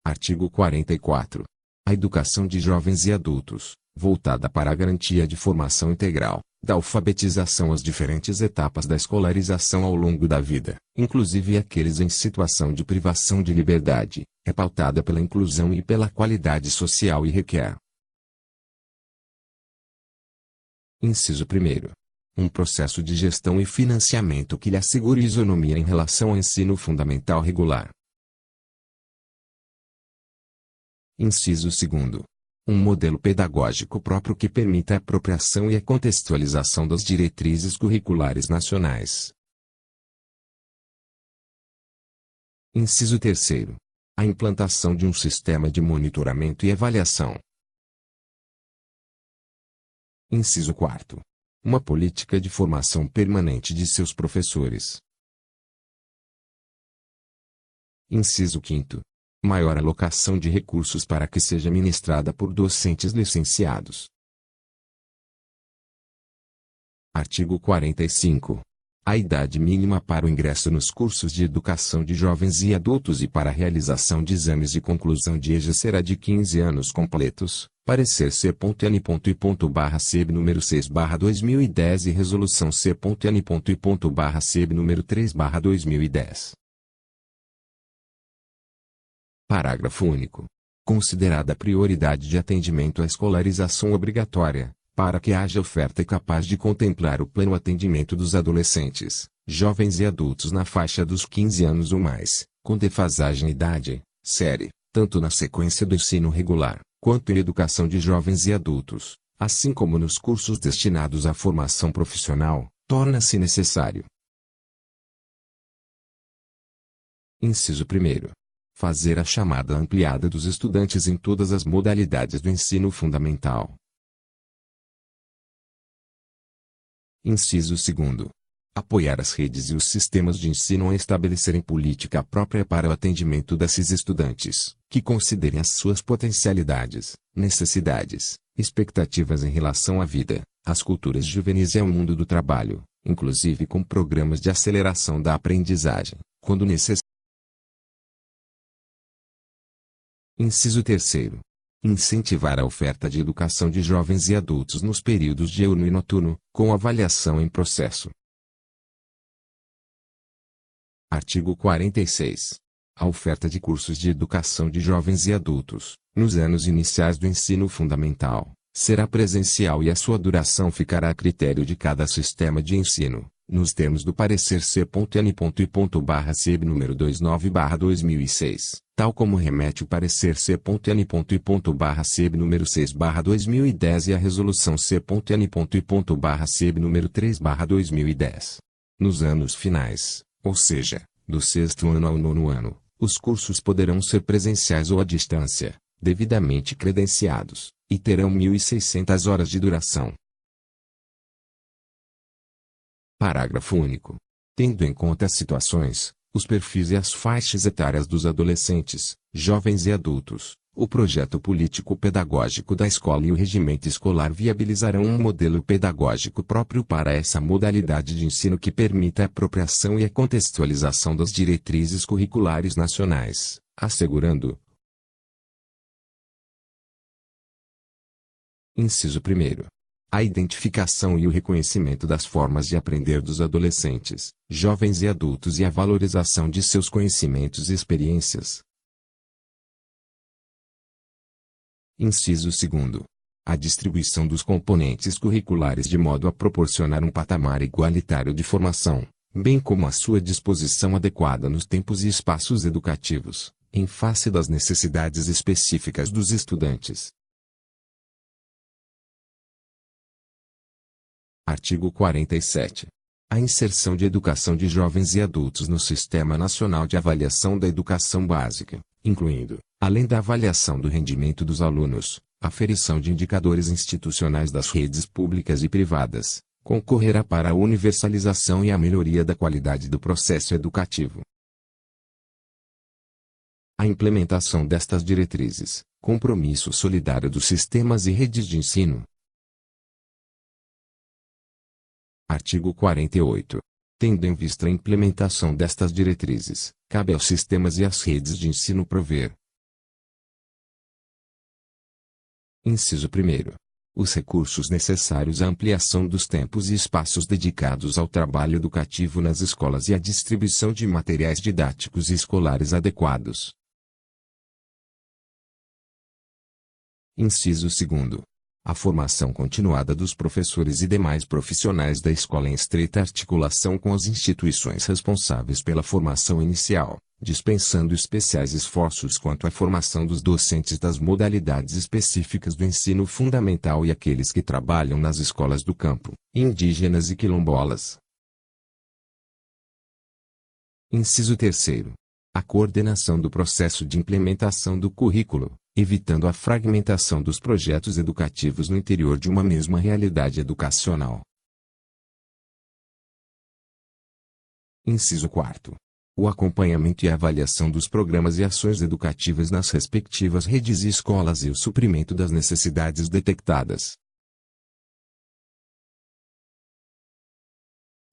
Artigo 44. A educação de jovens e adultos, voltada para a garantia de formação integral, da alfabetização às diferentes etapas da escolarização ao longo da vida, inclusive aqueles em situação de privação de liberdade, é pautada pela inclusão e pela qualidade social e requer. Inciso 1. Um processo de gestão e financiamento que lhe assegure isonomia em relação ao ensino fundamental regular, Inciso 2. um modelo pedagógico próprio que permita a apropriação e a contextualização das diretrizes curriculares nacionais. Inciso 3. A implantação de um sistema de monitoramento e avaliação. Inciso 4. Uma política de formação permanente de seus professores. Inciso 5 maior alocação de recursos para que seja ministrada por docentes licenciados. Artigo 45. A idade mínima para o ingresso nos cursos de educação de jovens e adultos e para a realização de exames de conclusão de EJA será de 15 anos completos. Parecer C.N.I.C número 6 2010 e Resolução C.N.I.C número 3 2010. Parágrafo único. Considerada prioridade de atendimento à escolarização obrigatória, para que haja oferta capaz de contemplar o pleno atendimento dos adolescentes, jovens e adultos na faixa dos 15 anos ou mais, com defasagem idade, série, tanto na sequência do ensino regular, quanto em educação de jovens e adultos, assim como nos cursos destinados à formação profissional, torna-se necessário. Inciso 1 fazer a chamada ampliada dos estudantes em todas as modalidades do ensino fundamental. Inciso 2. Apoiar as redes e os sistemas de ensino a estabelecerem política própria para o atendimento desses estudantes, que considerem as suas potencialidades, necessidades, expectativas em relação à vida, às culturas juvenis e ao mundo do trabalho, inclusive com programas de aceleração da aprendizagem, quando necessário Inciso 3. Incentivar a oferta de educação de jovens e adultos nos períodos diurno e noturno, com avaliação em processo. Artigo 46. A oferta de cursos de educação de jovens e adultos, nos anos iniciais do ensino fundamental, será presencial e a sua duração ficará a critério de cada sistema de ensino, nos termos do parecer C.N.I.C número 29/2006 tal como remete o parecer C.N.I.C número 6 2010 e a resolução C.N.I.C número 3 2010. Nos anos finais, ou seja, do sexto ano ao nono ano, os cursos poderão ser presenciais ou à distância, devidamente credenciados, e terão 1.600 horas de duração. Parágrafo único. Tendo em conta as situações, os perfis e as faixas etárias dos adolescentes, jovens e adultos, o projeto político-pedagógico da escola e o regimento escolar viabilizarão um modelo pedagógico próprio para essa modalidade de ensino que permita a apropriação e a contextualização das diretrizes curriculares nacionais, assegurando. Inciso 1 a identificação e o reconhecimento das formas de aprender dos adolescentes, jovens e adultos e a valorização de seus conhecimentos e experiências. Inciso 2. A distribuição dos componentes curriculares de modo a proporcionar um patamar igualitário de formação, bem como a sua disposição adequada nos tempos e espaços educativos, em face das necessidades específicas dos estudantes. Artigo 47. A inserção de educação de jovens e adultos no Sistema Nacional de Avaliação da Educação Básica, incluindo, além da avaliação do rendimento dos alunos, aferição de indicadores institucionais das redes públicas e privadas, concorrerá para a universalização e a melhoria da qualidade do processo educativo. A implementação destas diretrizes, compromisso solidário dos sistemas e redes de ensino, Artigo 48. Tendo em vista a implementação destas diretrizes, cabe aos sistemas e às redes de ensino prover. Inciso 1. Os recursos necessários à ampliação dos tempos e espaços dedicados ao trabalho educativo nas escolas e à distribuição de materiais didáticos e escolares adequados. Inciso 2 a formação continuada dos professores e demais profissionais da escola em estreita articulação com as instituições responsáveis pela formação inicial, dispensando especiais esforços quanto à formação dos docentes das modalidades específicas do ensino fundamental e aqueles que trabalham nas escolas do campo, indígenas e quilombolas. Inciso 3. A coordenação do processo de implementação do currículo, evitando a fragmentação dos projetos educativos no interior de uma mesma realidade educacional. Inciso 4 o acompanhamento e avaliação dos programas e ações educativas nas respectivas redes e escolas e o suprimento das necessidades detectadas.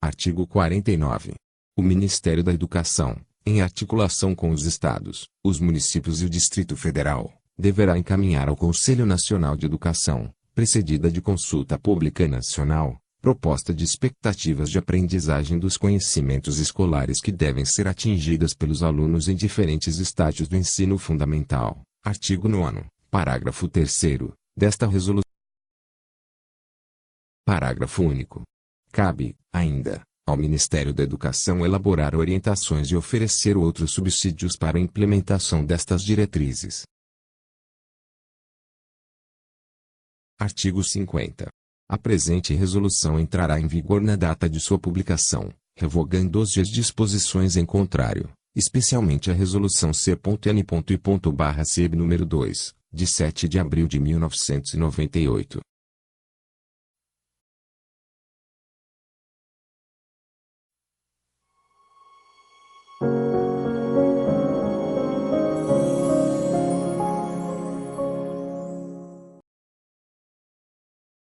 Artigo 49. O Ministério da Educação, em articulação com os estados, os municípios e o Distrito Federal, deverá encaminhar ao Conselho Nacional de Educação, precedida de consulta pública nacional, proposta de expectativas de aprendizagem dos conhecimentos escolares que devem ser atingidas pelos alunos em diferentes estágios do ensino fundamental. Artigo 9, parágrafo 3 desta resolução. Parágrafo único. Cabe, ainda, ao Ministério da Educação elaborar orientações e oferecer outros subsídios para a implementação destas diretrizes. Artigo 50. A presente resolução entrará em vigor na data de sua publicação, revogando as disposições em contrário, especialmente a resolução C.N.I.C. número 2, de 7 de abril de 1998.